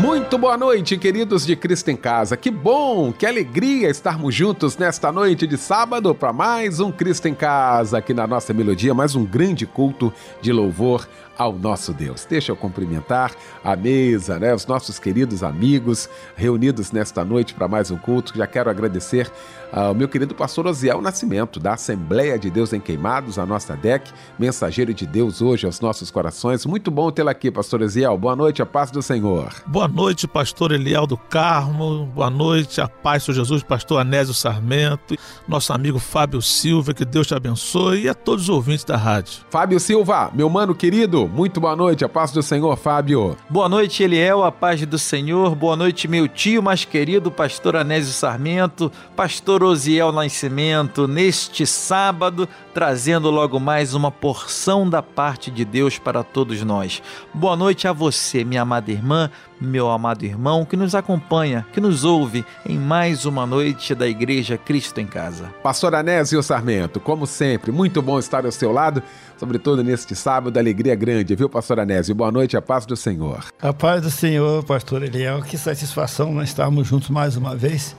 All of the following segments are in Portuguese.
Muito boa noite, queridos de Cristo em Casa. Que bom, que alegria estarmos juntos nesta noite de sábado para mais um Cristo em Casa aqui na nossa melodia, mais um grande culto de louvor ao nosso Deus. Deixa eu cumprimentar a mesa, né, os nossos queridos amigos reunidos nesta noite para mais um culto. Já quero agradecer ao meu querido pastor Osiel Nascimento, da Assembleia de Deus em Queimados, a nossa DEC, mensageiro de Deus hoje aos nossos corações. Muito bom tê-lo aqui, pastor Osiel. Boa noite, a paz do Senhor. Boa noite, pastor Eliel do Carmo. Boa noite, a paz do Jesus, pastor Anésio Sarmento, nosso amigo Fábio Silva, que Deus te abençoe e a todos os ouvintes da rádio. Fábio Silva, meu mano querido, muito boa noite, a paz do Senhor, Fábio. Boa noite, Eliel, a paz do Senhor. Boa noite, meu tio mais querido, pastor Anésio Sarmento, pastor Osiel Nascimento, neste sábado, trazendo logo mais uma porção da parte de Deus para todos nós. Boa noite a você, minha amada irmã, meu amado irmão, que nos acompanha, que nos ouve em mais uma noite da Igreja Cristo em Casa. Pastor Anésio Sarmento, como sempre, muito bom estar ao seu lado, sobretudo neste sábado, alegria grande, viu, Pastor Anésio? Boa noite, a paz do Senhor. A paz do Senhor, Pastor Eliel, que satisfação nós estarmos juntos mais uma vez.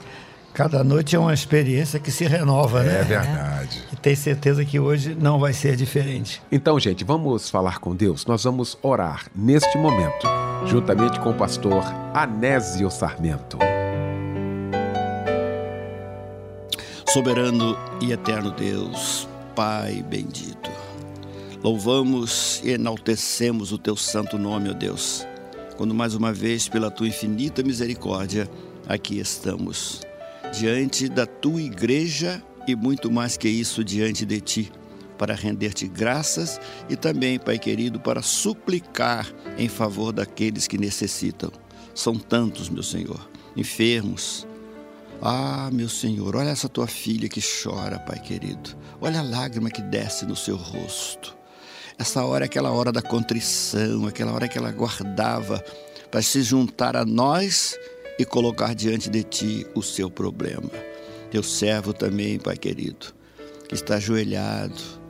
Cada noite é uma experiência que se renova, é né? É verdade. E tenho certeza que hoje não vai ser diferente. Então, gente, vamos falar com Deus. Nós vamos orar neste momento, juntamente com o pastor Anésio Sarmento. Soberano e eterno Deus, Pai bendito, louvamos e enaltecemos o teu santo nome, ó Deus, quando mais uma vez, pela tua infinita misericórdia, aqui estamos diante da tua igreja e muito mais que isso diante de ti, para render-te graças e também, Pai querido, para suplicar em favor daqueles que necessitam. São tantos, meu Senhor, enfermos. Ah, meu Senhor, olha essa tua filha que chora, Pai querido. Olha a lágrima que desce no seu rosto. Essa hora é aquela hora da contrição, aquela hora que ela guardava para se juntar a nós e colocar diante de ti o seu problema. Teu servo também, Pai querido, que está ajoelhado.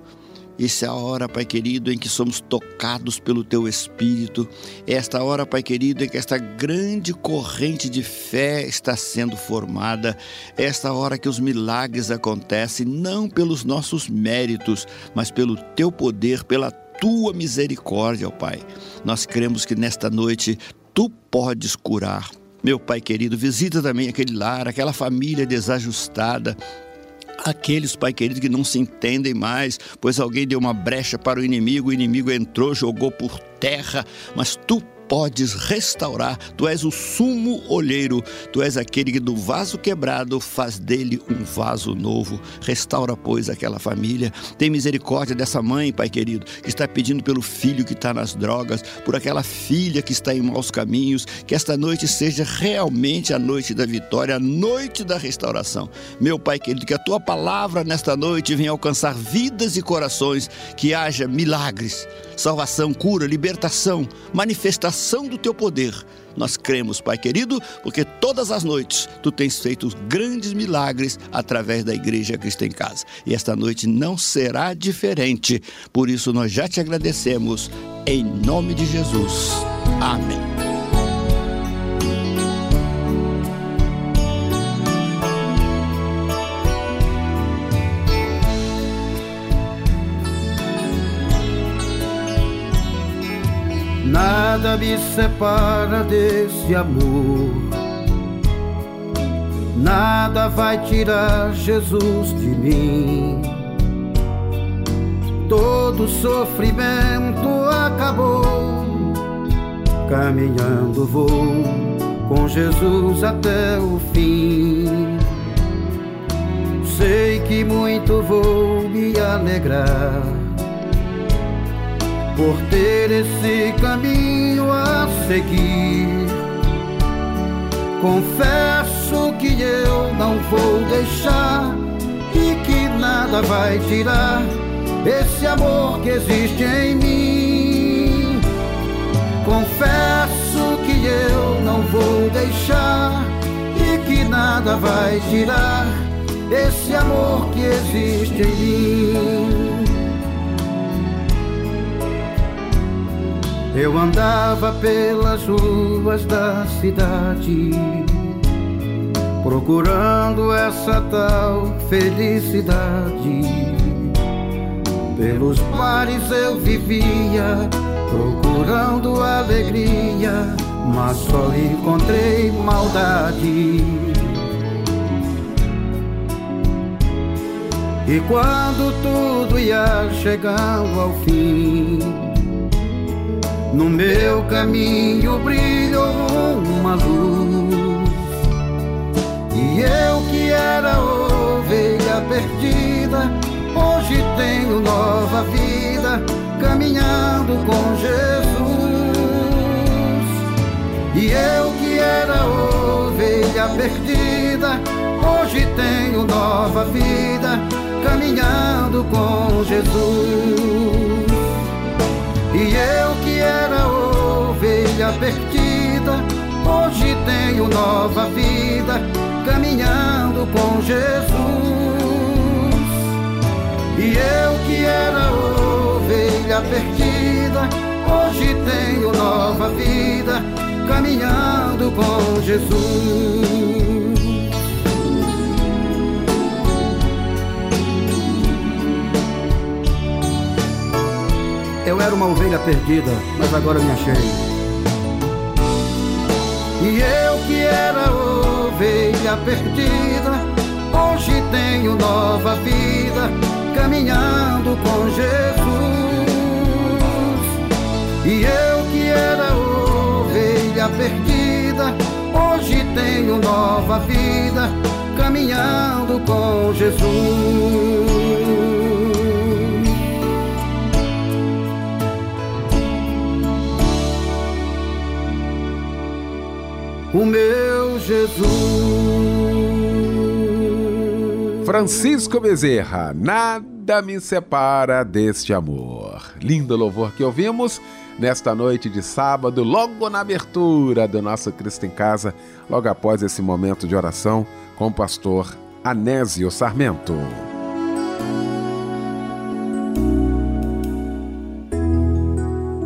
Isso é a hora, Pai querido, em que somos tocados pelo Teu Espírito. Esta hora, Pai querido, em que esta grande corrente de fé está sendo formada. Esta hora que os milagres acontecem, não pelos nossos méritos, mas pelo Teu poder, pela Tua misericórdia, ó Pai. Nós cremos que nesta noite Tu podes curar, meu Pai querido, visita também aquele lar, aquela família desajustada, aqueles, Pai querido, que não se entendem mais, pois alguém deu uma brecha para o inimigo, o inimigo entrou, jogou por terra, mas tu podes restaurar. Tu és o sumo olheiro, tu és aquele que do vaso quebrado faz dele um vaso novo. Restaura, pois, aquela família. Tem misericórdia dessa mãe, Pai querido, que está pedindo pelo filho que está nas drogas, por aquela filha que está em maus caminhos. Que esta noite seja realmente a noite da vitória, a noite da restauração. Meu Pai querido, que a tua palavra nesta noite venha alcançar vidas e corações, que haja milagres, salvação, cura, libertação, manifestação do teu poder. Nós cremos, Pai querido, porque todas as noites tu tens feito grandes milagres através da Igreja Cristo em Casa. E esta noite não será diferente. Por isso nós já te agradecemos em nome de Jesus. Amém. Nada me separa desse amor. Nada vai tirar Jesus de mim. Todo sofrimento acabou. Caminhando vou com Jesus até o fim. Sei que muito vou me alegrar por ter esse caminho a seguir. Confesso que eu não vou deixar e que nada vai tirar esse amor que existe em mim. Confesso que eu não vou deixar e que nada vai tirar esse amor que existe em mim. Eu andava pelas ruas da cidade, procurando essa tal felicidade. Pelos bares eu vivia, procurando alegria, mas só encontrei maldade. E quando tudo ia chegando ao fim, no meu caminho brilhou uma luz. E eu que era ovelha perdida, hoje tenho nova vida, caminhando com Jesus. E eu que era ovelha perdida, hoje tenho nova vida, caminhando com Jesus. E eu era ovelha perdida, hoje tenho nova vida, caminhando com Jesus. E eu que era ovelha perdida, hoje tenho nova vida, caminhando com Jesus. Era uma ovelha perdida, mas agora me achei. E eu que era ovelha perdida, hoje tenho nova vida, caminhando com Jesus. E eu que era ovelha perdida, hoje tenho nova vida, caminhando com Jesus. O meu Jesus. Francisco Bezerra, nada me separa deste amor. Lindo louvor que ouvimos nesta noite de sábado, logo na abertura do nosso Cristo em Casa, logo após esse momento de oração com o pastor Anésio Sarmento.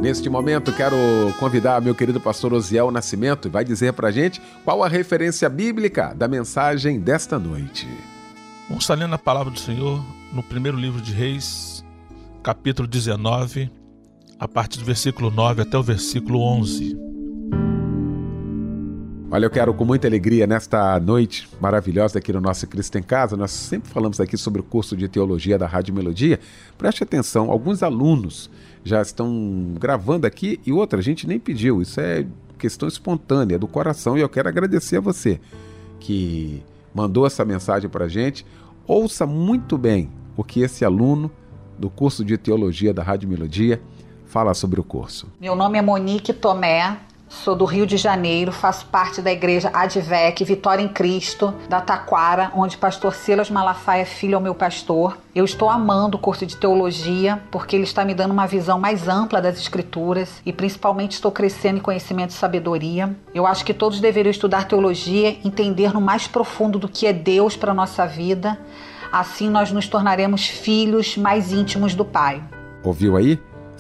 Neste momento, quero convidar meu querido pastor Osiel Nascimento e vai dizer para a gente qual a referência bíblica da mensagem desta noite. Vamos estar lendo a palavra do Senhor no primeiro livro de Reis, capítulo 19, a partir do versículo 9 até o versículo 11. Olha, eu quero com muita alegria nesta noite maravilhosa aqui no nosso Cristo em Casa. Nós sempre falamos aqui sobre o curso de teologia da Rádio Melodia. Preste atenção, alguns alunos já estão gravando aqui e outra, a gente nem pediu. Isso é questão espontânea do coração e eu quero agradecer a você que mandou essa mensagem para a gente. Ouça muito bem o que esse aluno do curso de teologia da Rádio Melodia fala sobre o curso. Meu nome é Monique Tomé, Sou do Rio de Janeiro, faço parte da igreja Advec Vitória em Cristo, da Taquara, onde pastor Silas Malafaia é filho ao meu pastor. Eu estou amando o curso de teologia porque ele está me dando uma visão mais ampla das escrituras e principalmente estou crescendo em conhecimento e sabedoria. Eu acho que todos deveriam estudar teologia, entender no mais profundo do que é Deus para a nossa vida. Assim nós nos tornaremos filhos mais íntimos do Pai. Ouviu aí?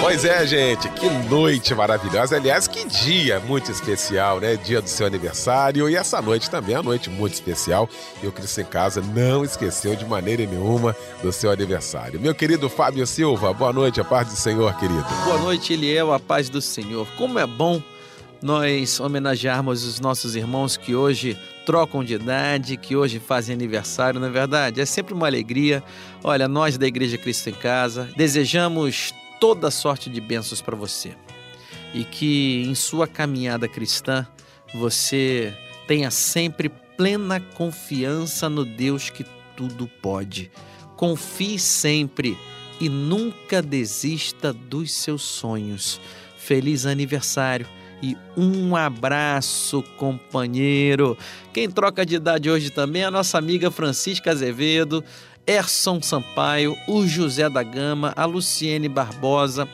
Pois é, gente, que noite maravilhosa. Aliás, que dia muito especial, né? Dia do seu aniversário. E essa noite também é uma noite muito especial. E o Cristo em Casa não esqueceu de maneira nenhuma do seu aniversário. Meu querido Fábio Silva, boa noite, a paz do Senhor, querido. Boa noite, Eliel, a paz do Senhor. Como é bom nós homenagearmos os nossos irmãos que hoje trocam de idade, que hoje fazem aniversário, na é verdade? É sempre uma alegria. Olha, nós da Igreja Cristo em Casa desejamos toda sorte de bênçãos para você e que em sua caminhada cristã você tenha sempre plena confiança no Deus que tudo pode. Confie sempre e nunca desista dos seus sonhos. Feliz aniversário e um abraço, companheiro. Quem troca de idade hoje também é a nossa amiga Francisca Azevedo, Erson Sampaio, o José da Gama, a Luciene Barbosa,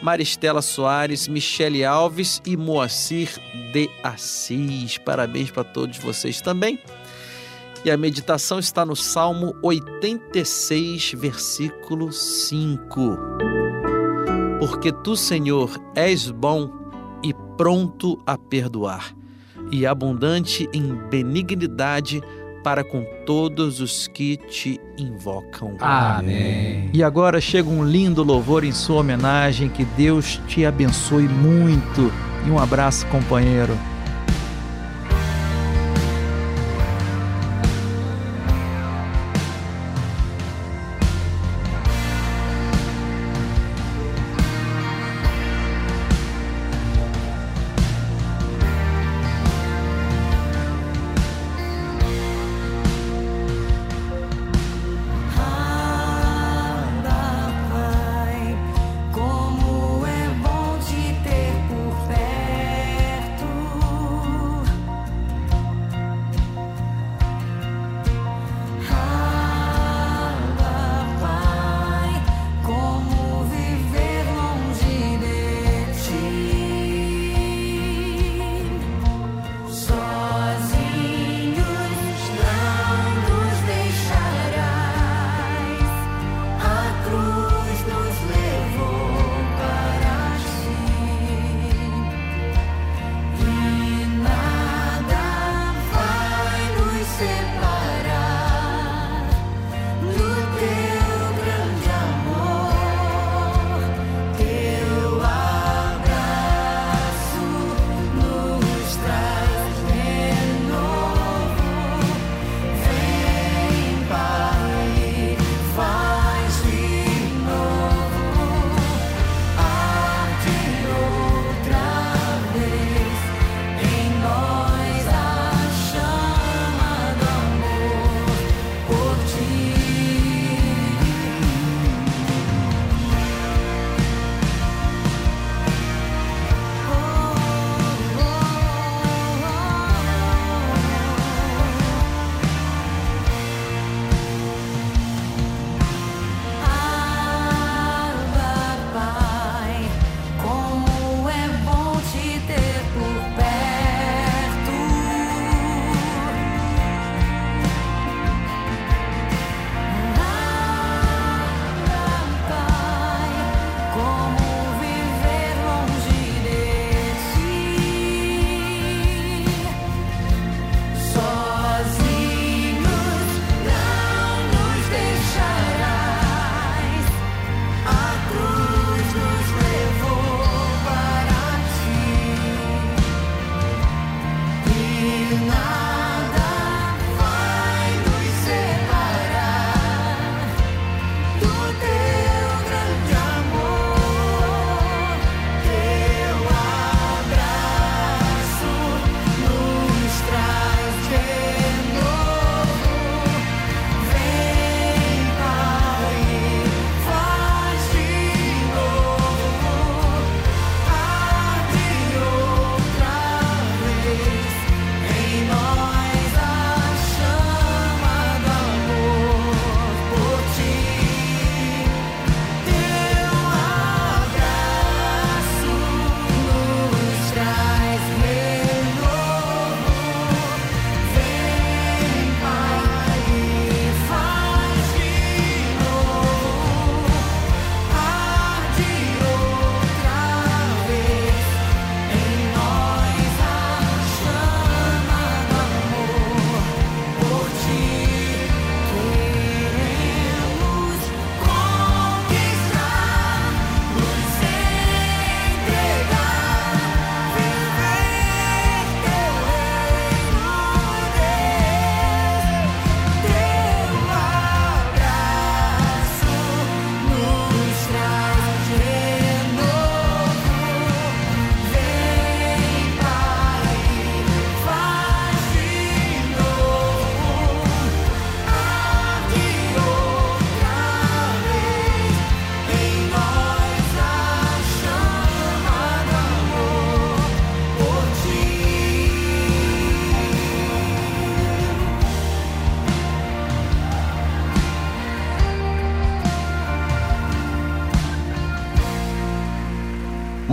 Maristela Soares, Michele Alves e Moacir de Assis. Parabéns para todos vocês também. E a meditação está no Salmo 86, versículo 5. Porque tu, Senhor, és bom e pronto a perdoar, e abundante em benignidade para com todos os que te invocam. Amém. E agora chega um lindo louvor em sua homenagem. Que Deus te abençoe muito. E um abraço, companheiro.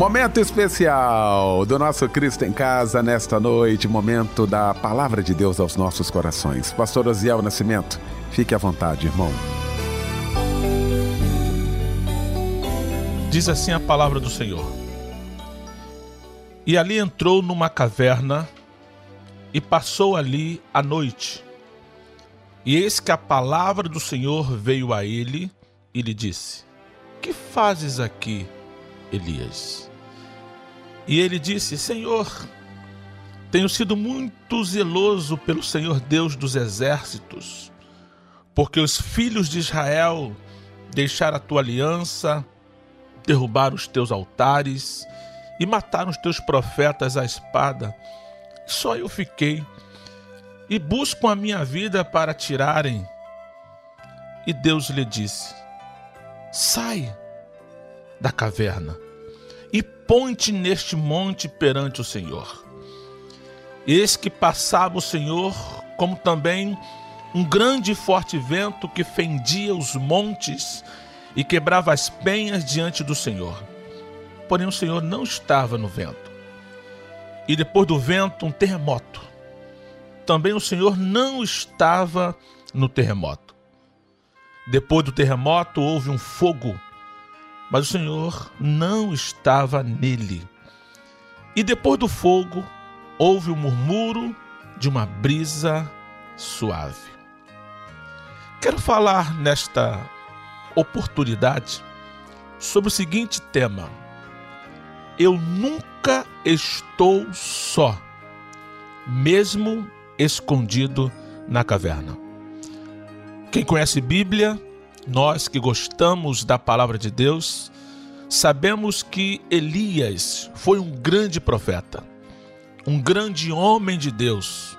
Momento especial do nosso Cristo em Casa nesta noite, momento da palavra de Deus aos nossos corações. Pastor Osiel Nascimento, fique à vontade, irmão. Diz assim a palavra do Senhor. E ali entrou numa caverna e passou ali a noite. E eis que a palavra do Senhor veio a ele e lhe disse: Que fazes aqui, Elias? E ele disse: Senhor, tenho sido muito zeloso pelo Senhor Deus dos exércitos, porque os filhos de Israel deixaram a tua aliança, derrubaram os teus altares e mataram os teus profetas à espada. Só eu fiquei e buscam a minha vida para tirarem. E Deus lhe disse: Sai da caverna e põe-te neste monte perante o Senhor. Eis que passava o Senhor, como também um grande e forte vento que fendia os montes e quebrava as penhas diante do Senhor. Porém, o Senhor não estava no vento. E depois do vento, um terremoto. Também o Senhor não estava no terremoto. Depois do terremoto, houve um fogo mas o Senhor não estava nele. E depois do fogo, houve o murmúrio de uma brisa suave. Quero falar nesta oportunidade sobre o seguinte tema: Eu nunca estou só, mesmo escondido na caverna. Quem conhece Bíblia nós que gostamos da palavra de Deus, sabemos que Elias foi um grande profeta, um grande homem de Deus,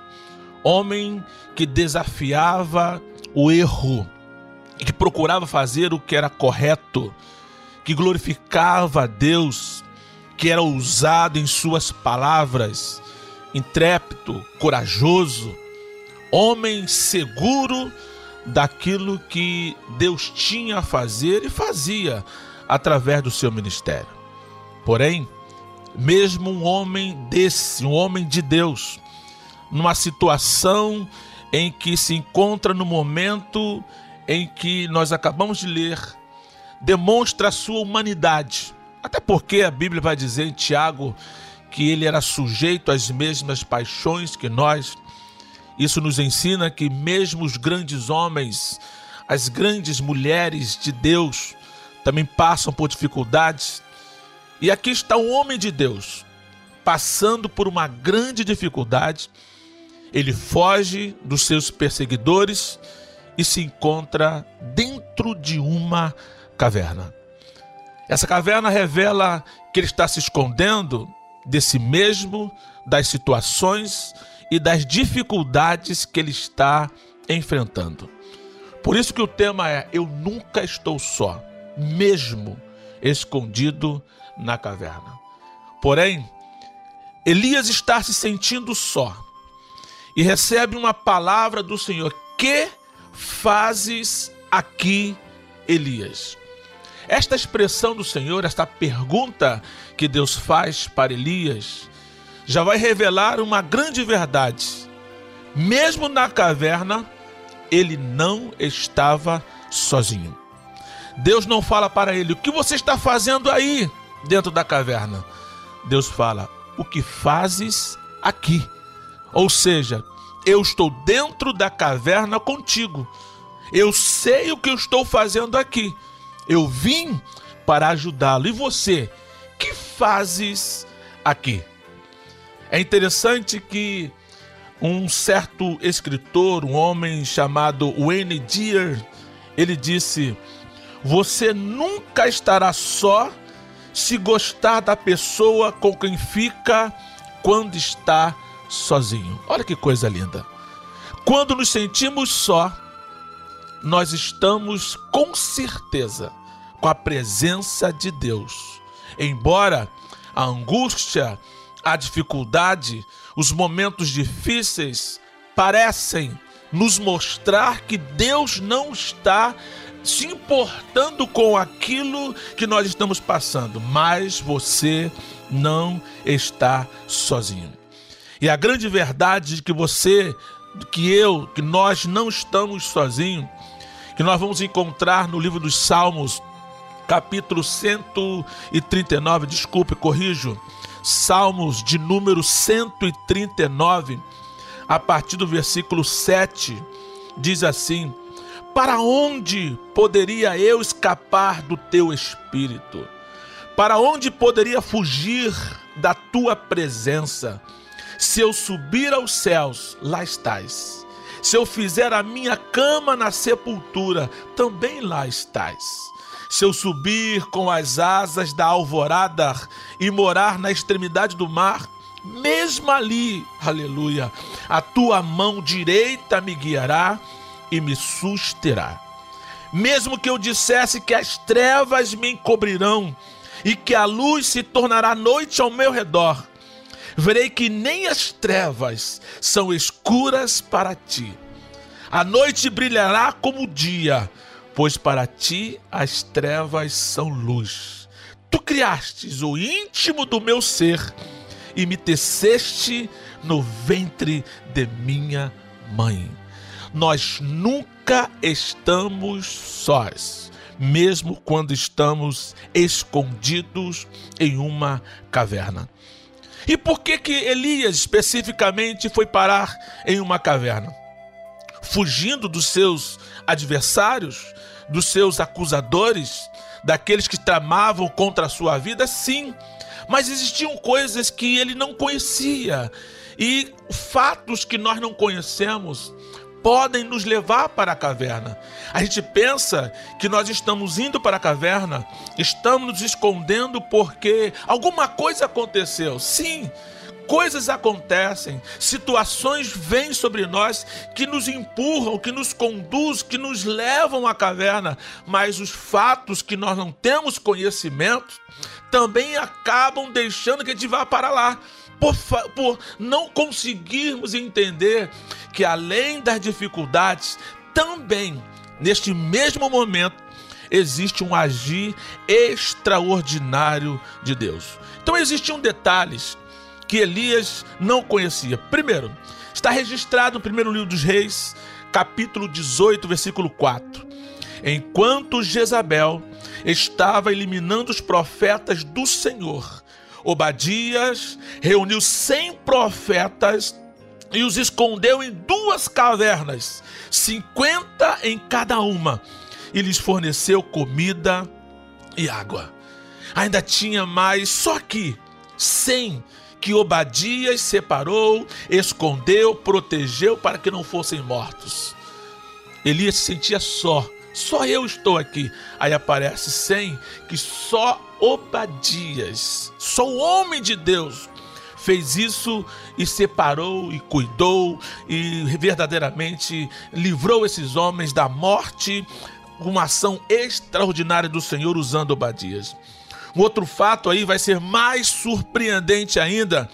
homem que desafiava o erro, que procurava fazer o que era correto, que glorificava a Deus, que era ousado em suas palavras, intrépido, corajoso, homem seguro daquilo que Deus tinha a fazer e fazia através do seu ministério. Porém, mesmo um homem desse, um homem de Deus, numa situação em que se encontra no momento em que nós acabamos de ler, demonstra a sua humanidade. Até porque a Bíblia vai dizer em Tiago que ele era sujeito às mesmas paixões que nós, isso nos ensina que mesmo os grandes homens, as grandes mulheres de Deus, também passam por dificuldades. E aqui está um homem de Deus, passando por uma grande dificuldade. Ele foge dos seus perseguidores e se encontra dentro de uma caverna. Essa caverna revela que ele está se escondendo de si mesmo, das situações e das dificuldades que ele está enfrentando. Por isso que o tema é Eu nunca estou só, mesmo escondido na caverna. Porém, Elias está se sentindo só e recebe uma palavra do Senhor: Que fazes aqui, Elias? Esta expressão do Senhor, esta pergunta que Deus faz para Elias, já vai revelar uma grande verdade. Mesmo na caverna, ele não estava sozinho. Deus não fala para ele: O que você está fazendo aí dentro da caverna? Deus fala: O que fazes aqui? Ou seja, eu estou dentro da caverna contigo. Eu sei o que eu estou fazendo aqui. Eu vim para ajudá-lo. E você, que fazes aqui? É interessante que um certo escritor, um homem chamado Wayne Dyer, ele disse: Você nunca estará só se gostar da pessoa com quem fica quando está sozinho. Olha que coisa linda. Quando nos sentimos só, nós estamos com certeza com a presença de Deus. Embora a angústia, a dificuldade, os momentos difíceis parecem nos mostrar que Deus não está se importando com aquilo que nós estamos passando, mas você não está sozinho. E a grande verdade de que você, que eu, que nós não estamos sozinhos, que nós vamos encontrar no livro dos Salmos, capítulo 139, desculpe, corrijo, Salmos de número 139, a partir do versículo 7, diz assim: Para onde poderia eu escapar do teu espírito? Para onde poderia fugir da tua presença? Se eu subir aos céus, lá estás. Se eu fizer a minha cama na sepultura, também lá estás se eu subir com as asas da alvorada e morar na extremidade do mar, mesmo ali, aleluia, a tua mão direita me guiará e me susterá. Mesmo que eu dissesse que as trevas me encobrirão e que a luz se tornará noite ao meu redor, verei que nem as trevas são escuras para ti. A noite brilhará como o dia, pois para ti as trevas são luz. Tu criastes o íntimo do meu ser e me teceste no ventre de minha mãe. Nós nunca estamos sós, mesmo quando estamos escondidos em uma caverna. E por que que Elias especificamente foi parar em uma caverna? Fugindo dos seus adversários, dos seus acusadores, daqueles que tramavam contra a sua vida, sim. Mas existiam coisas que ele não conhecia. E fatos que nós não conhecemos podem nos levar para a caverna. A gente pensa que nós estamos indo para a caverna, estamos nos escondendo porque alguma coisa aconteceu. Sim, coisas acontecem, situações vêm sobre nós que nos empurram, que nos conduzem, que nos levam à caverna, mas os fatos que nós não temos conhecimento também acabam deixando que a gente vá para lá. Por, por não conseguirmos entender que além das dificuldades, também neste mesmo momento existe um agir extraordinário de Deus. Então existiam detalhes que Elias não conhecia. Primeiro, está registrado no primeiro livro dos Reis, capítulo 18, versículo 4. Enquanto Jezabel estava eliminando os profetas do Senhor, Obadias reuniu cem profetas e os escondeu em duas cavernas, cinquenta em cada uma, e lhes forneceu comida e água. Ainda tinha mais, só que cem que Obadias separou, escondeu, protegeu para que não fossem mortos. Elias se sentia só. Só eu estou aqui. Aí aparece sem que só Obadias, só o homem de Deus, fez isso e separou e cuidou e verdadeiramente livrou esses homens da morte, uma ação extraordinária do Senhor usando Obadias. Um outro fato aí vai ser mais surpreendente ainda,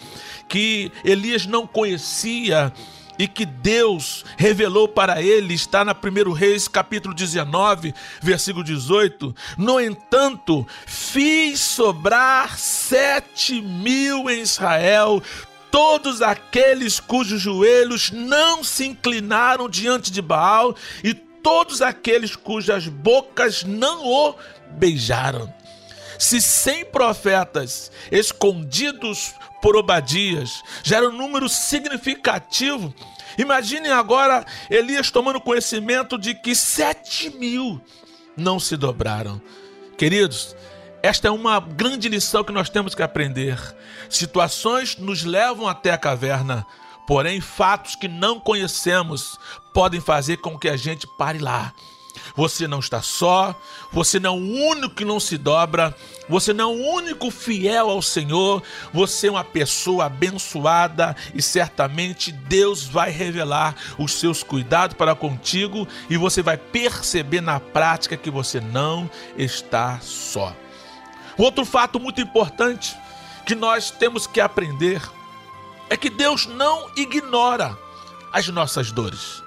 que Elias não conhecia e que Deus revelou para ele, está na 1 Reis, capítulo 19, versículo 18. No entanto, fiz sobrar sete mil em Israel, todos aqueles cujos joelhos não se inclinaram diante de Baal, e todos aqueles cujas bocas não o beijaram. Se cem profetas escondidos por Obadias já era um número significativo, imaginem agora Elias tomando conhecimento de que sete mil não se dobraram. Queridos, esta é uma grande lição que nós temos que aprender. Situações nos levam até a caverna, porém, fatos que não conhecemos podem fazer com que a gente pare lá você não está só, você não é o único que não se dobra, você não é o único fiel ao Senhor, você é uma pessoa abençoada e certamente Deus vai revelar os seus cuidados para contigo e você vai perceber na prática que você não está só. Outro fato muito importante que nós temos que aprender é que Deus não ignora as nossas dores.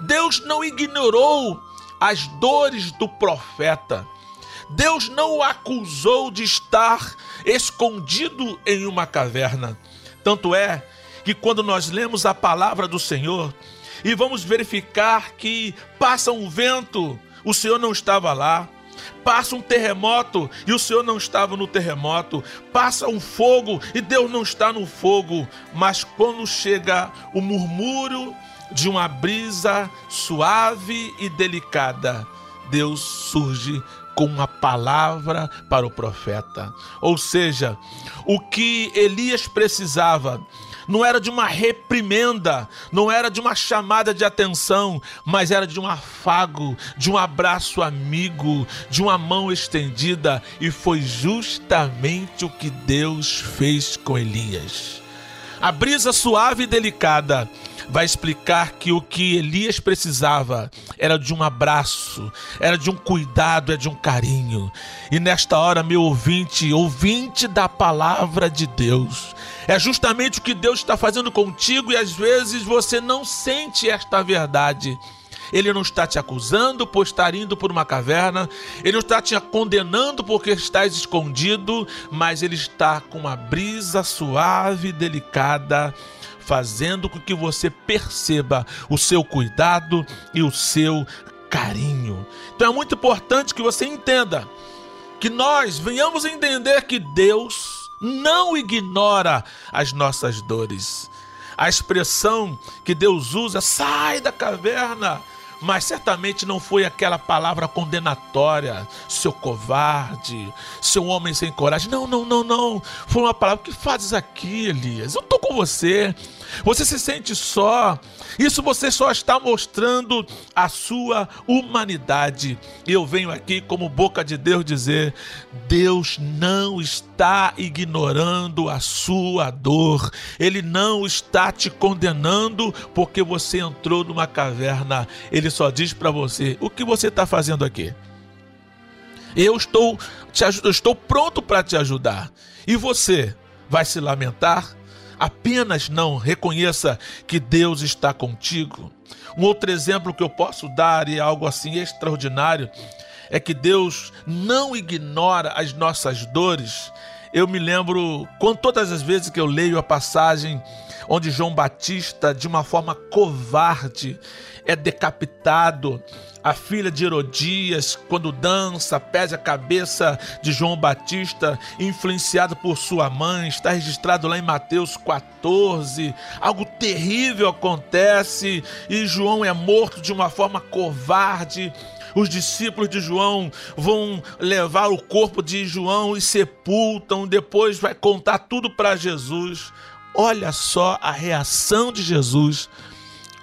Deus não ignorou as dores do profeta. Deus não o acusou de estar escondido em uma caverna. Tanto é que quando nós lemos a palavra do Senhor e vamos verificar que passa um vento, o Senhor não estava lá. Passa um terremoto e o Senhor não estava no terremoto. Passa um fogo e Deus não está no fogo. Mas quando chega o murmúrio de uma brisa suave e delicada, Deus surge com uma palavra para o profeta. Ou seja, o que Elias precisava não era de uma reprimenda, não era de uma chamada de atenção, mas era de um afago, de um abraço amigo, de uma mão estendida, e foi justamente o que Deus fez com Elias. A brisa suave e delicada vai explicar que o que Elias precisava era de um abraço, era de um cuidado, é de um carinho. E nesta hora, meu ouvinte, ouvinte da palavra de Deus, é justamente o que Deus está fazendo contigo e às vezes você não sente esta verdade. Ele não está te acusando por estar indo por uma caverna, ele não está te condenando porque estás escondido, mas ele está com uma brisa suave e delicada fazendo com que você perceba o seu cuidado e o seu carinho. Então é muito importante que você entenda que nós venhamos entender que Deus não ignora as nossas dores. A expressão que Deus usa, sai da caverna, mas certamente não foi aquela palavra condenatória, seu covarde, seu homem sem coragem. Não, não, não, não. Foi uma palavra que fazes aqui, Elias. Eu estou com você. Você se sente só. Isso você só está mostrando a sua humanidade. E eu venho aqui, como boca de Deus, dizer: Deus não está ignorando a sua dor. Ele não está te condenando porque você entrou numa caverna. Ele só diz para você: o que você está fazendo aqui? Eu estou, te, eu estou pronto para te ajudar. E você vai se lamentar? Apenas não reconheça que Deus está contigo. Um outro exemplo que eu posso dar, e é algo assim extraordinário, é que Deus não ignora as nossas dores. Eu me lembro, com todas as vezes que eu leio a passagem onde João Batista, de uma forma covarde, é decapitado. A filha de Herodias, quando dança, pesa a cabeça de João Batista, influenciado por sua mãe, está registrado lá em Mateus 14. Algo terrível acontece e João é morto de uma forma covarde. Os discípulos de João vão levar o corpo de João e sepultam, depois vai contar tudo para Jesus. Olha só a reação de Jesus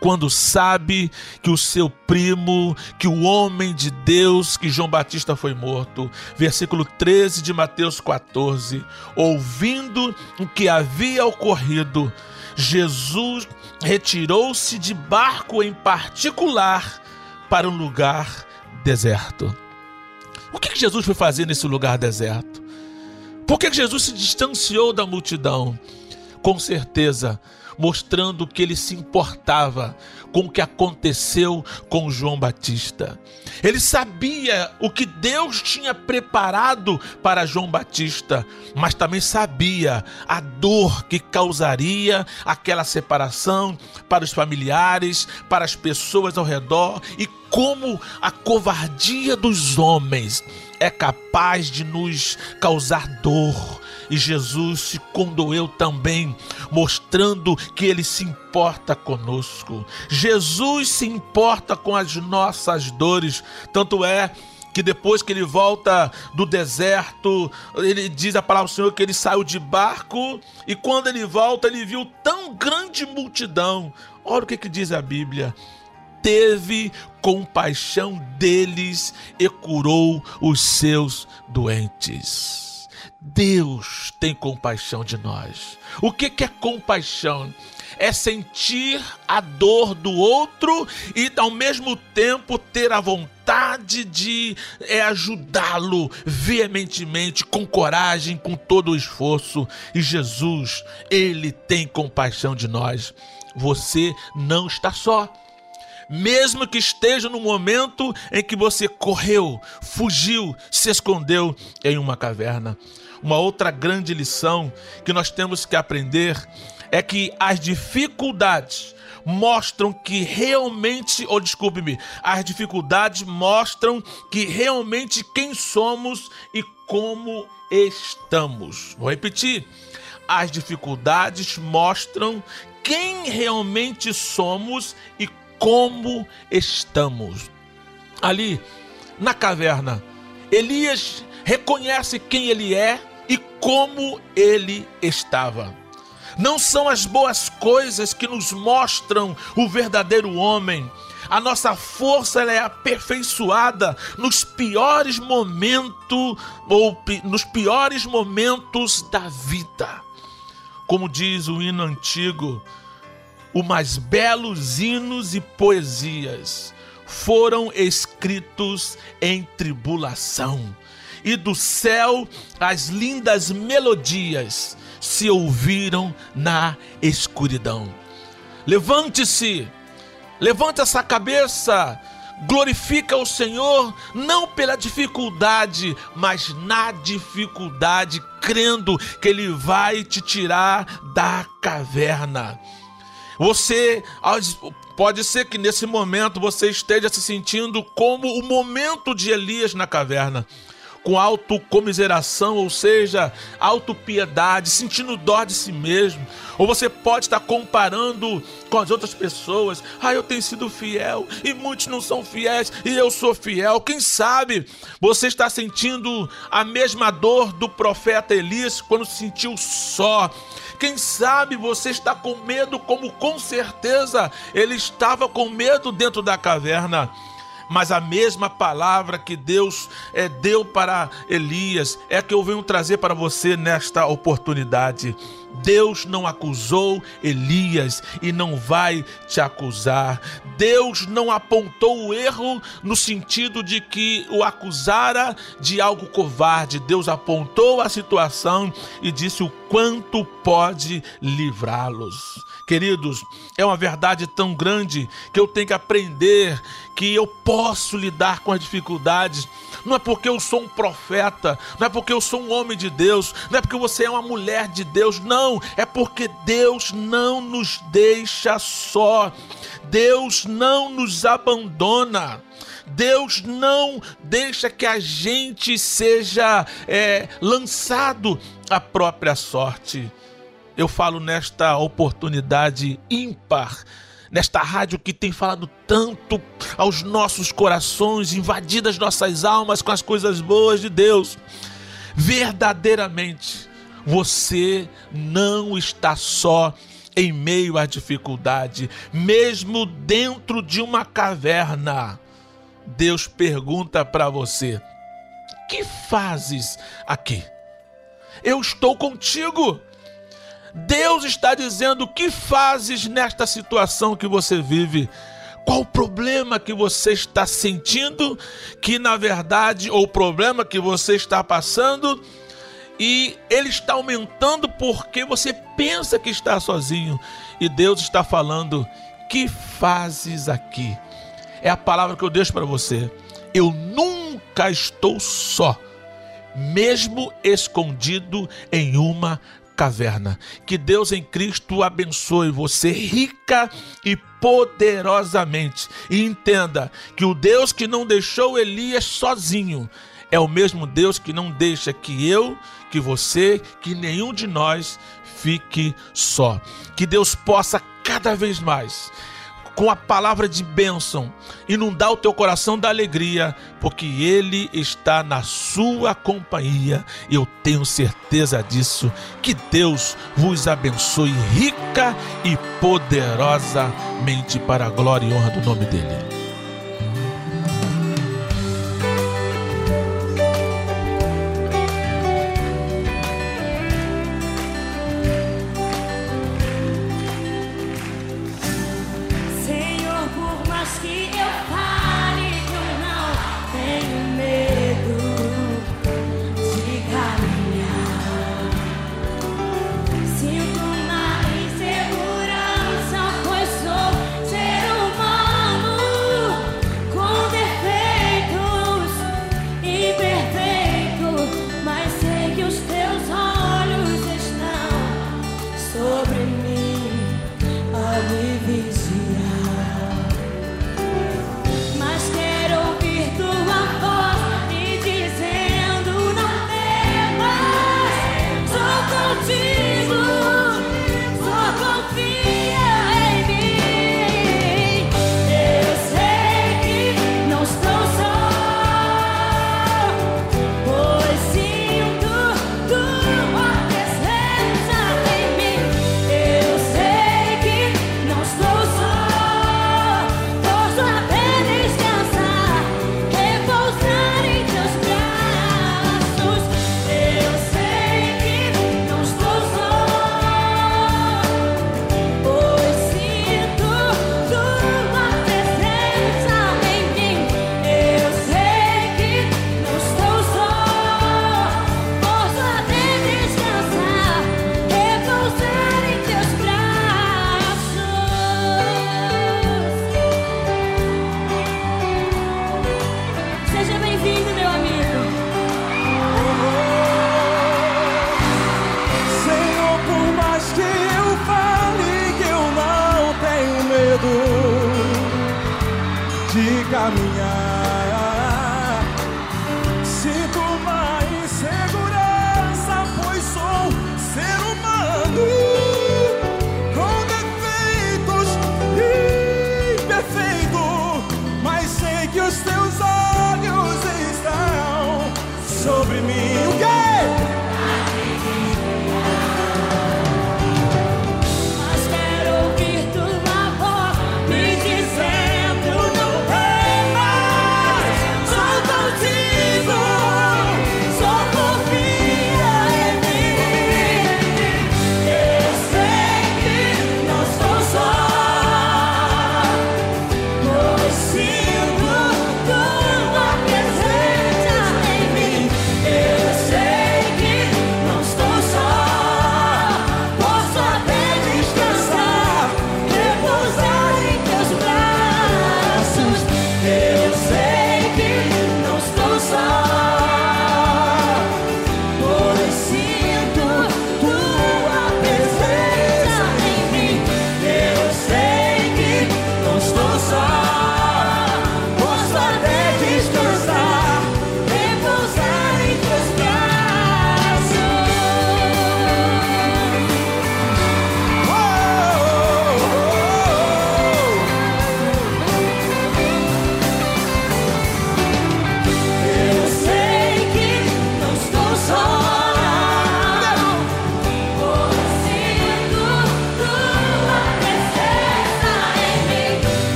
quando sabe que o seu primo, que o homem de Deus, que João Batista foi morto. Versículo 13 de Mateus 14. Ouvindo o que havia ocorrido, Jesus retirou-se de barco em particular para um lugar deserto. O que Jesus foi fazer nesse lugar deserto? Por que Jesus se distanciou da multidão? Com certeza, mostrando que ele se importava com o que aconteceu com João Batista. Ele sabia o que Deus tinha preparado para João Batista, mas também sabia a dor que causaria aquela separação para os familiares, para as pessoas ao redor e como a covardia dos homens é capaz de nos causar dor, e Jesus se condoeu também, mostrando que ele se importa conosco. Jesus se importa com as nossas dores, tanto é que depois que ele volta do deserto, ele diz a palavra do Senhor que ele saiu de barco e quando ele volta, ele viu tão grande multidão. Olha o que, que diz a Bíblia. Teve compaixão deles e curou os seus doentes. Deus tem compaixão de nós. O que, é compaixão? É sentir a dor do outro e ao mesmo tempo ter a vontade de é, ajudá-lo veementemente, com coragem, com todo o esforço. E Jesus, ele tem compaixão de nós. Você não está só. mesmo que esteja no momento em que você correu, fugiu, se escondeu em uma caverna. Uma outra grande lição que nós temos que aprender é que as dificuldades mostram que realmente, ou desculpe-me, as dificuldades mostram que realmente quem somos e como estamos. Vou repetir. As dificuldades mostram quem realmente somos e como estamos. Ali, na caverna, Elias reconhece quem ele é e como ele estava. Não são as boas coisas que nos mostram o verdadeiro homem. A nossa força é aperfeiçoada nos piores momentos ou nos piores momentos da vida. Como diz o hino antigo, os mais belos hinos e poesias foram escritos em tribulação, e do céu as lindas melodias se ouviram na escuridão. Levante-se, levante essa cabeça, glorifica o Senhor, não pela dificuldade, mas na dificuldade, crendo que Ele vai te tirar da caverna. Você pode ser que nesse momento você esteja se sentindo como o momento de Elias na caverna com autocomiseração, ou seja, autopiedade, sentindo dó de si mesmo. Ou você pode estar comparando com as outras pessoas. Ah, eu tenho sido fiel e muitos não são fiéis e eu sou fiel. Quem sabe você está sentindo a mesma dor do profeta Elias quando se sentiu só. Quem sabe você está com medo, como com certeza ele estava com medo dentro da caverna mas a mesma palavra que Deus é, deu para Elias é que eu venho trazer para você nesta oportunidade. Deus não acusou Elias e não vai te acusar. Deus não apontou o erro no sentido de que o acusara de algo covarde. Deus apontou a situação e disse o quanto pode livrá-los. Queridos, é uma verdade tão grande que eu tenho que aprender que eu posso lidar com as dificuldades. Não é porque eu sou um profeta, não é porque eu sou um homem de Deus, não é porque você é uma mulher de Deus, não, é porque Deus não nos deixa só, Deus não nos abandona. Deus não deixa que a gente seja é, lançado à própria sorte eu falo nesta oportunidade ímpar, nesta rádio que tem falado tanto aos nossos corações, invadido as nossas almas com as coisas boas de Deus. Verdadeiramente, você não está só em meio à dificuldade, mesmo dentro de uma caverna. Deus pergunta para você: que fazes aqui? Eu estou contigo. Deus está dizendo: o que fazes nesta situação que você vive? Qual o problema que você está sentindo, que na verdade, ou o problema que você está passando, e ele está aumentando porque você pensa que está sozinho, e Deus está falando: que fazes aqui? É a palavra que eu deixo para você. Eu nunca estou só, mesmo escondido em uma caverna. Que Deus em Cristo abençoe você rica e poderosamente. E entenda que o Deus que não deixou Elias sozinho é o mesmo Deus que não deixa que eu, que você, que nenhum de nós fique só. Que Deus possa cada vez mais com a palavra de bênção, inundar o teu coração da alegria, porque Ele está na sua companhia. Eu tenho certeza disso. Que Deus vos abençoe rica e poderosamente para a glória e honra do nome dEle.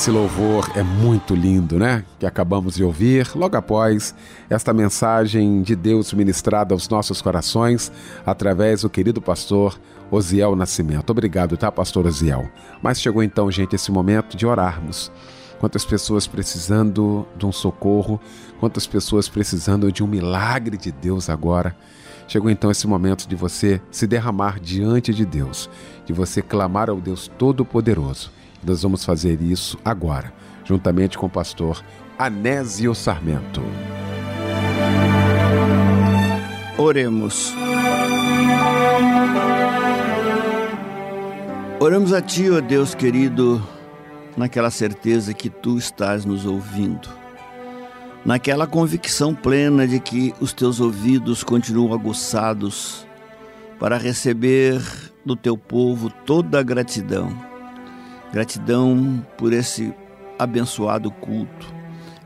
Esse louvor é muito lindo, né? Que acabamos de ouvir logo após esta mensagem de Deus ministrada aos nossos corações através do querido pastor Osiel Nascimento. Obrigado, tá, pastor Osiel? Mas chegou então, gente, esse momento de orarmos. Quantas pessoas precisando de um socorro, quantas pessoas precisando de um milagre de Deus agora. Chegou então esse momento de você se derramar diante de Deus, de você clamar ao Deus Todo-Poderoso nós vamos fazer isso agora, juntamente com o pastor Anésio Sarmento. Oremos. Oramos a Ti, ó Deus querido, naquela certeza que Tu estás nos ouvindo, naquela convicção plena de que os Teus ouvidos continuam aguçados para receber do Teu povo toda a gratidão Gratidão por esse abençoado culto.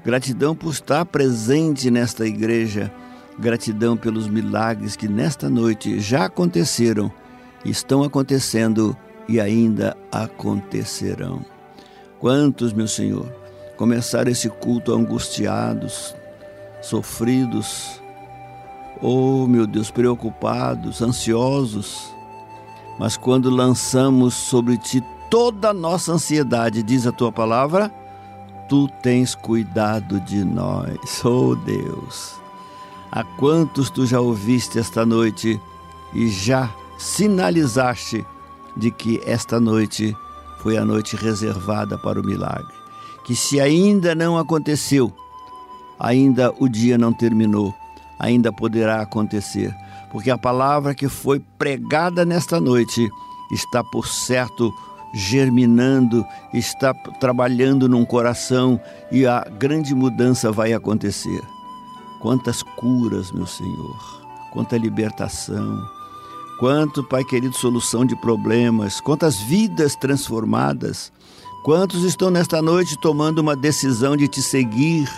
Gratidão por estar presente nesta igreja. Gratidão pelos milagres que nesta noite já aconteceram, estão acontecendo e ainda acontecerão. Quantos, meu Senhor, começaram esse culto angustiados, sofridos, oh meu Deus, preocupados, ansiosos, mas quando lançamos sobre ti toda nossa ansiedade, diz a tua palavra, tu tens cuidado de nós, oh Deus. A quantos tu já ouviste esta noite e já sinalizaste de que esta noite foi a noite reservada para o milagre. Que se ainda não aconteceu, ainda o dia não terminou, ainda poderá acontecer, porque a palavra que foi pregada nesta noite está por certo germinando, está trabalhando num coração e a grande mudança vai acontecer. Quantas curas, meu Senhor, quanta libertação, quanto, Pai querido, solução de problemas, quantas vidas transformadas, quantos estão nesta noite tomando uma decisão de te seguir,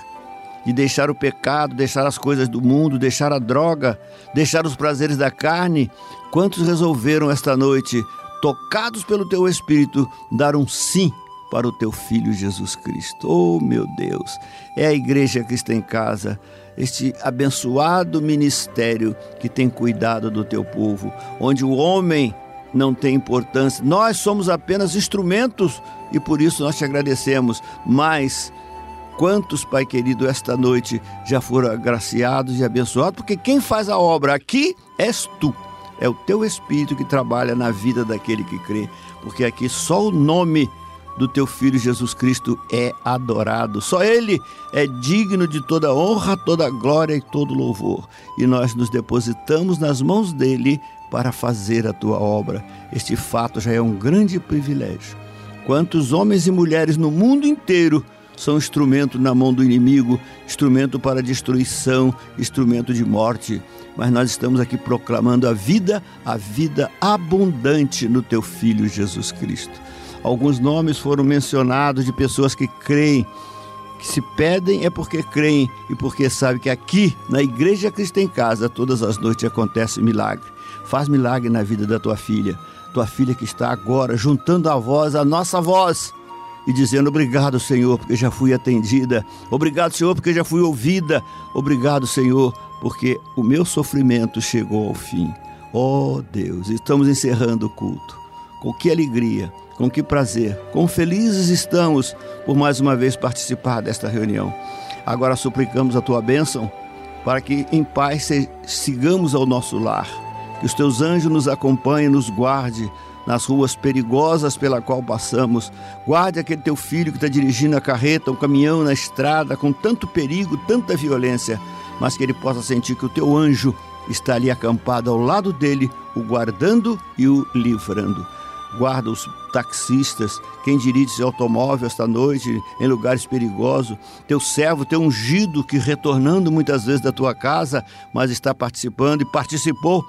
de deixar o pecado, deixar as coisas do mundo, deixar a droga, deixar os prazeres da carne. Quantos resolveram esta noite tocados pelo teu Espírito, dar um sim para o teu Filho Jesus Cristo. Oh, meu Deus, é a Igreja Cristã em Casa, este abençoado ministério que tem cuidado do teu povo, onde o homem não tem importância, nós somos apenas instrumentos e por isso nós te agradecemos, mas. Quantos, Pai querido, esta noite já foram agraciados e abençoados? Porque quem faz a obra aqui és tu. É o teu Espírito que trabalha na vida daquele que crê, porque aqui só o nome do teu Filho Jesus Cristo é adorado. Só Ele é digno de toda honra, toda glória e todo louvor. E nós nos depositamos nas mãos dele para fazer a tua obra. Este fato já é um grande privilégio. Quantos homens e mulheres no mundo inteiro são instrumento na mão do inimigo, instrumento para destruição, instrumento de morte. Mas nós estamos aqui proclamando a vida, a vida abundante no teu filho Jesus Cristo. Alguns nomes foram mencionados de pessoas que creem, que se pedem é porque creem e porque sabem que aqui, na Igreja Cristo em Casa, todas as noites acontece milagre. Faz milagre na vida da tua filha, tua filha que está agora juntando a voz, a nossa voz, e dizendo: Obrigado, Senhor, porque já fui atendida. Obrigado, Senhor, porque já fui ouvida. Obrigado, Senhor, porque o meu sofrimento chegou ao fim. Oh Deus, estamos encerrando o culto. Com que alegria com que prazer, quão felizes estamos por mais uma vez participar desta reunião. Agora suplicamos a tua bênção para que em paz sigamos ao nosso lar. Que os teus anjos nos acompanhem, nos guarde nas ruas perigosas pela qual passamos. Guarde aquele teu filho que está dirigindo a carreta, o caminhão na estrada, com tanto perigo, tanta violência, mas que ele possa sentir que o teu anjo está ali acampado ao lado dele, o guardando e o livrando guarda os taxistas, quem dirige seu automóvel esta noite em lugares perigosos, teu servo, teu ungido que retornando muitas vezes da tua casa, mas está participando e participou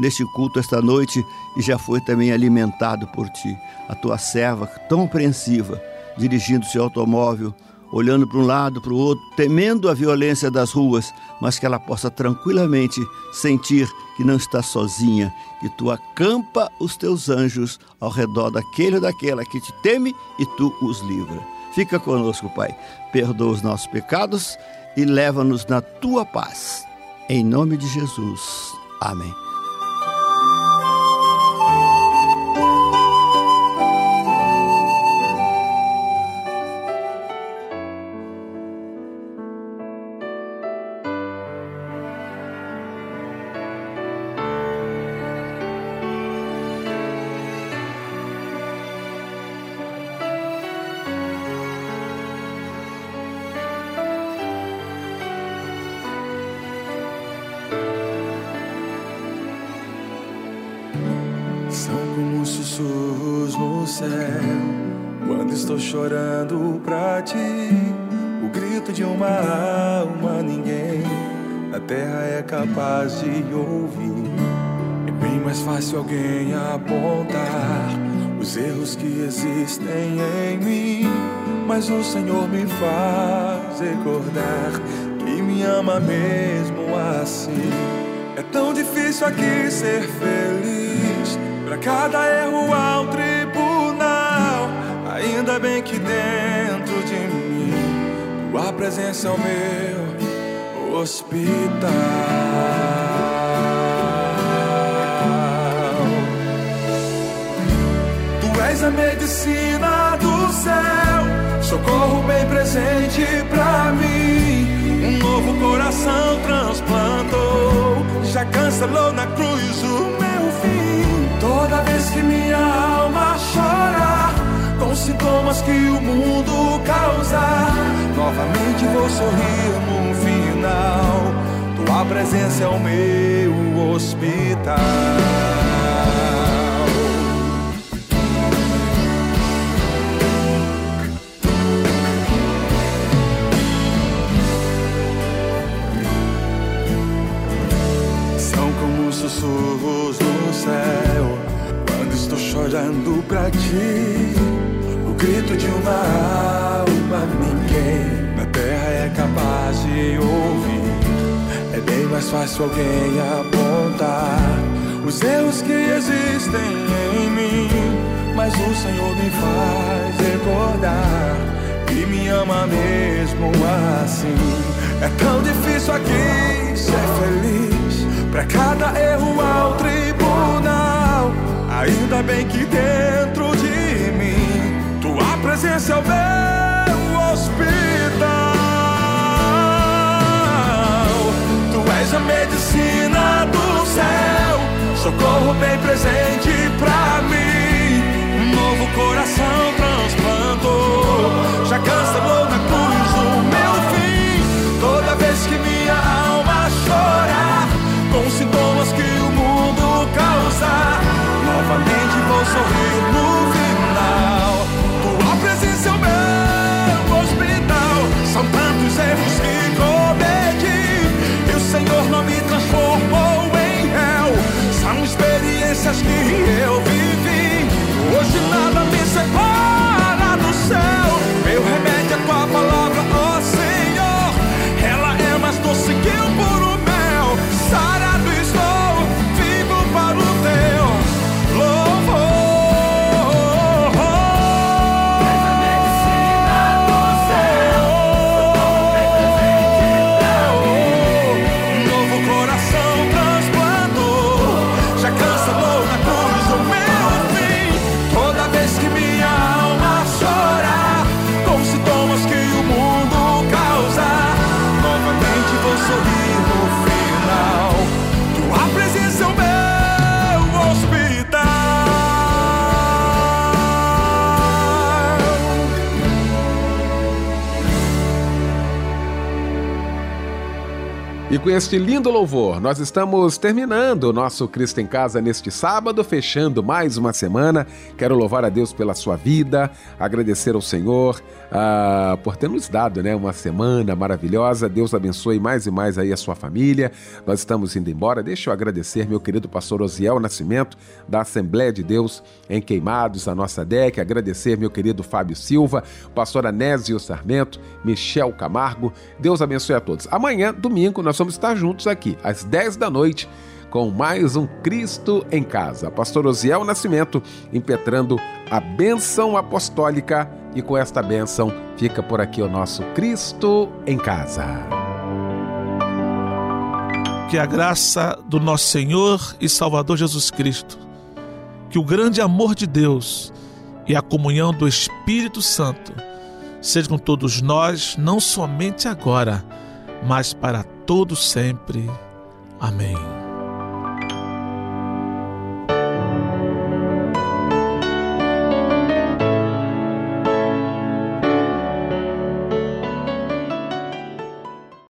neste culto esta noite e já foi também alimentado por ti. A tua serva tão apreensiva, dirigindo seu automóvel, olhando para um lado, para o outro, temendo a violência das ruas, mas que ela possa tranquilamente sentir que não está sozinha, que tu acampa os teus anjos ao redor daquele ou daquela que te teme e tu os livra. Fica conosco, Pai. Perdoa os nossos pecados e leva-nos na tua paz. Em nome de Jesus. Amém. Os erros que existem em mim. Mas o Senhor me faz recordar que me ama mesmo assim. É tão difícil aqui ser feliz. Para cada erro há um tribunal. Ainda bem que dentro de mim tua presença é o meu hospital. És a medicina do céu, socorro bem presente pra mim. Um novo coração transplantou, já cancelou na cruz o meu fim. Toda vez que minha alma chora, com sintomas que o mundo causa, novamente vou sorrir num final. Tua presença é o meu hospital. Sussurros no céu quando estou chorando pra ti. O grito de uma alma, ninguém terra é capaz de ouvir. É bem mais fácil alguém apontar os erros que existem em mim. Mas o Senhor me faz recordar que me ama mesmo assim. É tão difícil aqui ser feliz. Pra cada erro ao tribunal. Ainda bem que dentro de mim tua presença é o meu hospital. és a medicina do céu. socorro bem presente pra mim. Um novo coração transplantou, já cancelou na novamente vou sorrir no final. Tua presença é o meu hospital, são tantos erros que cometi, e o Senhor não me transformou em réu. São experiências que eu vivi, hoje nada me separa com este lindo louvor, nós estamos terminando o nosso Cristo em Casa neste sábado, fechando mais uma semana. Quero louvar a Deus pela sua vida, agradecer ao Senhor ah, por ter nos dado né, uma semana maravilhosa. Deus abençoe mais e mais aí a sua família. Nós estamos indo embora. Deixa eu agradecer meu querido pastor Osiel Nascimento, da Assembleia de Deus em Queimados, a nossa DEC. Agradecer meu querido Fábio Silva, pastor Anésio Sarmento, Michel Camargo. Deus abençoe a todos. Amanhã, domingo, nós vamos estar juntos aqui, às 10 da noite, com mais um Cristo em Casa. Pastor Osiel Nascimento impetrando a bênção apostólica e com esta bênção fica por aqui o nosso Cristo em Casa. Que a graça do nosso Senhor e Salvador Jesus Cristo, que o grande amor de Deus e a comunhão do Espírito Santo sejam todos nós, não somente agora, mas para todo sempre. Amém.